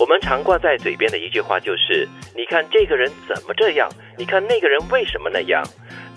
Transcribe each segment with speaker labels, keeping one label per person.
Speaker 1: 我们常挂在嘴边的一句话就是：“你看这个人怎么这样？你看那个人为什么那样？”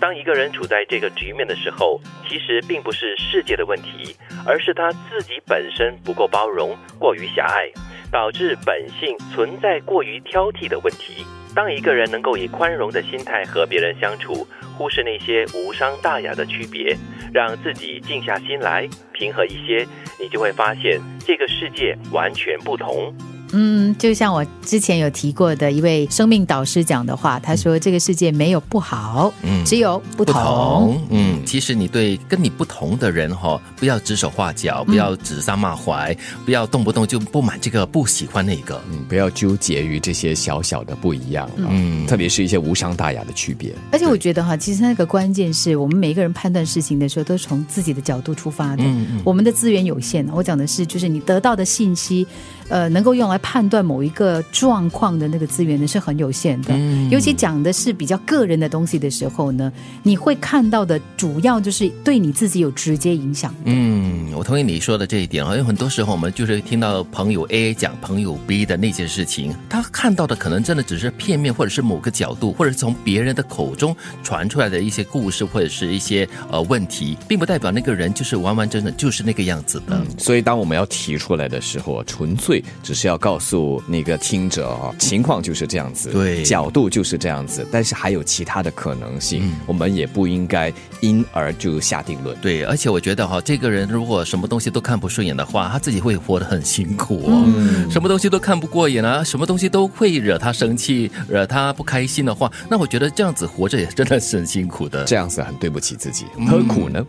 Speaker 1: 当一个人处在这个局面的时候，其实并不是世界的问题，而是他自己本身不够包容，过于狭隘，导致本性存在过于挑剔的问题。当一个人能够以宽容的心态和别人相处，忽视那些无伤大雅的区别，让自己静下心来，平和一些，你就会发现这个世界完全不同。
Speaker 2: 嗯，就像我之前有提过的一位生命导师讲的话，他说：“这个世界没有不好，
Speaker 3: 嗯
Speaker 2: 只有不同。
Speaker 3: 嗯，其实你对跟你不同的人哈、不要指手画脚，不要指桑骂槐，不要动不动就不满这个，不喜欢那个。
Speaker 4: 嗯，不要纠结于这些小小的不一样，
Speaker 3: 嗯
Speaker 4: 嗯，特别是一些无伤大雅的区别。
Speaker 2: 而且我觉得哈，其实那个关键是我们每一个人判断事情的时候，都是从自己的角度出发的。
Speaker 3: 嗯
Speaker 2: 我们的资源有限，我讲的是，就是你得到的信息，呃，能够用来判断某一个状况的那个资源呢，是很有限的。
Speaker 3: 嗯
Speaker 2: 尤其讲的是比较个人的东西的时候呢，你会看到的主要就是对你自己有直接影响。
Speaker 3: 嗯，我同意你说的这一点啊，因为很多时候我们就是听到朋友 A 讲朋友 B 的那些事情，他看到的可能真的只是片面，或者是某个角度，或者是从别人的口中传出来的一些故事，或者是一些呃问题，并不代表那个人就是完完整整就是那个样子的。
Speaker 4: 所以，当我们要提出来的时候，纯粹只是要告诉那个听者啊，情况就是这样子，
Speaker 3: 对
Speaker 4: 角度就是这样子，但是还有其他的可能性，我们也不应该因而就下定论。
Speaker 3: 对，而且我觉得哈，这个人如果什么东西都看不顺眼的话，他自己会活得很辛苦哦。什么东西都看不过眼啊，什么东西都会惹他生气、惹他不开心的话，那我觉得这样子活着也真的是很辛苦的。
Speaker 4: 这样子很对不起自己，何苦呢？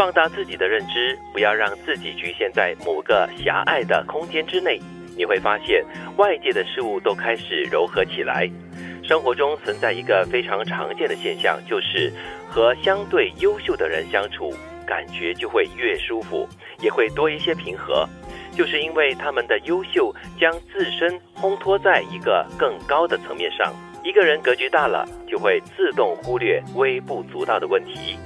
Speaker 1: 放大自己的认知，不要让自己局限在某个狭隘的空间之内。你会发现，外界的事物都开始柔和起来。生活中存在一个非常常见的现象，就是和相对优秀的人相处，感觉就会越舒服，也会多一些平和。就是因为他们的优秀，将自身烘托在一个更高的层面上。一个人格局大了，就会自动忽略微不足道的问题。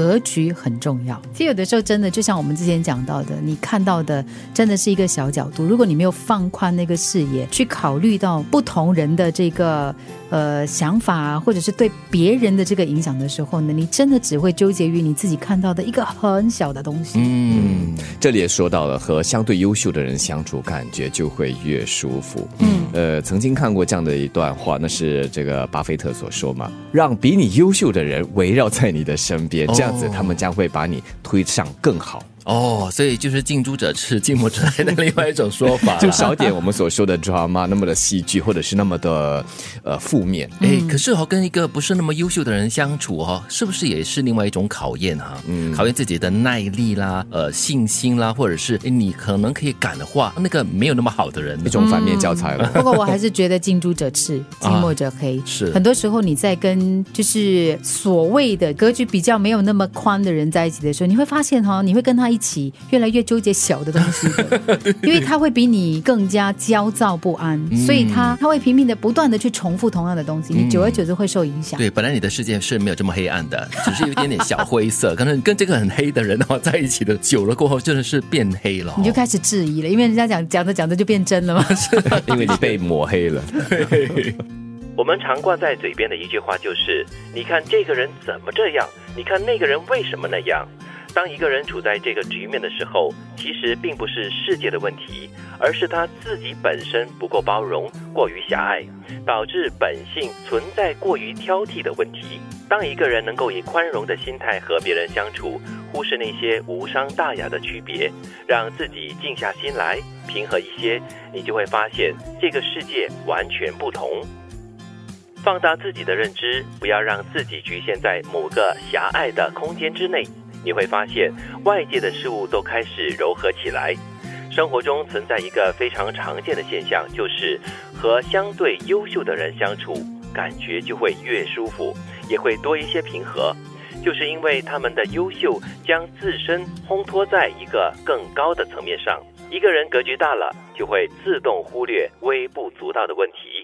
Speaker 2: 嗯，格局很重要。其实有的时候真的就像我们之前讲到的，你看到的真的是一个小角度。如果你没有放宽那个视野，去考虑到不同人的这个呃想法啊，或者是对别人的这个影响的时候呢，你真的只会纠结于你自己看到的一个很小的东西。
Speaker 3: 嗯，
Speaker 4: 这里也说到了，和相对优秀的人相处，感觉就会越舒服。
Speaker 2: 嗯，
Speaker 4: 呃，曾经看过这样的一段话，那是这个巴菲特所说嘛，让比你优秀的人围绕在你的身边，这样他们将会把你推上更好。
Speaker 3: 哦，所以就是近朱者赤，近墨者黑的另外一种说法，
Speaker 4: 就少点我们所说的 drama 那么的戏剧，或者是那么的呃负面。
Speaker 3: 哎，可是哦，跟一个不是那么优秀的人相处哦，是不是也是另外一种考验哈、嗯，考验自己的耐力啦、呃信心啦，或者是诶你可能可以感化那个没有那么好的人
Speaker 4: 一。种反面教材了。
Speaker 2: 不过我还是觉得近朱者赤，近墨者黑。
Speaker 3: 是
Speaker 2: 很多时候你在跟就是所谓的格局比较没有那么宽的人在一起的时候，你会发现哈、你会跟他一起越来越纠结小的东西的，因为他会比你更加焦躁不安，所以他他会拼命的不断的去重复同样的东西，你久而久之会受影响。
Speaker 3: 对，本来你的世界是没有这么黑暗的，只是有一点点小灰色。可能跟这个很黑的人哦在一起的久了过后，真的是变黑了哦、
Speaker 2: 你就开始质疑了，因为人家讲讲着讲着就变真了嘛。
Speaker 4: 因为你被抹黑了。
Speaker 1: 我们常挂在嘴边的一句话就是：“你看这个人怎么这样？你看那个人为什么那样？”当一个人处在这个局面的时候，其实并不是世界的问题，而是他自己本身不够包容，过于狭隘，导致本性存在过于挑剔的问题。当一个人能够以宽容的心态和别人相处，忽视那些无伤大雅的区别，让自己静下心来，平和一些，你就会发现这个世界完全不同。放大自己的认知，不要让自己局限在某个狭隘的空间之内。你会发现，外界的事物都开始柔和起来。生活中存在一个非常常见的现象，就是和相对优秀的人相处，感觉就会越舒服，也会多一些平和。就是因为他们的优秀，将自身烘托在一个更高的层面上。一个人格局大了，就会自动忽略微不足道的问题。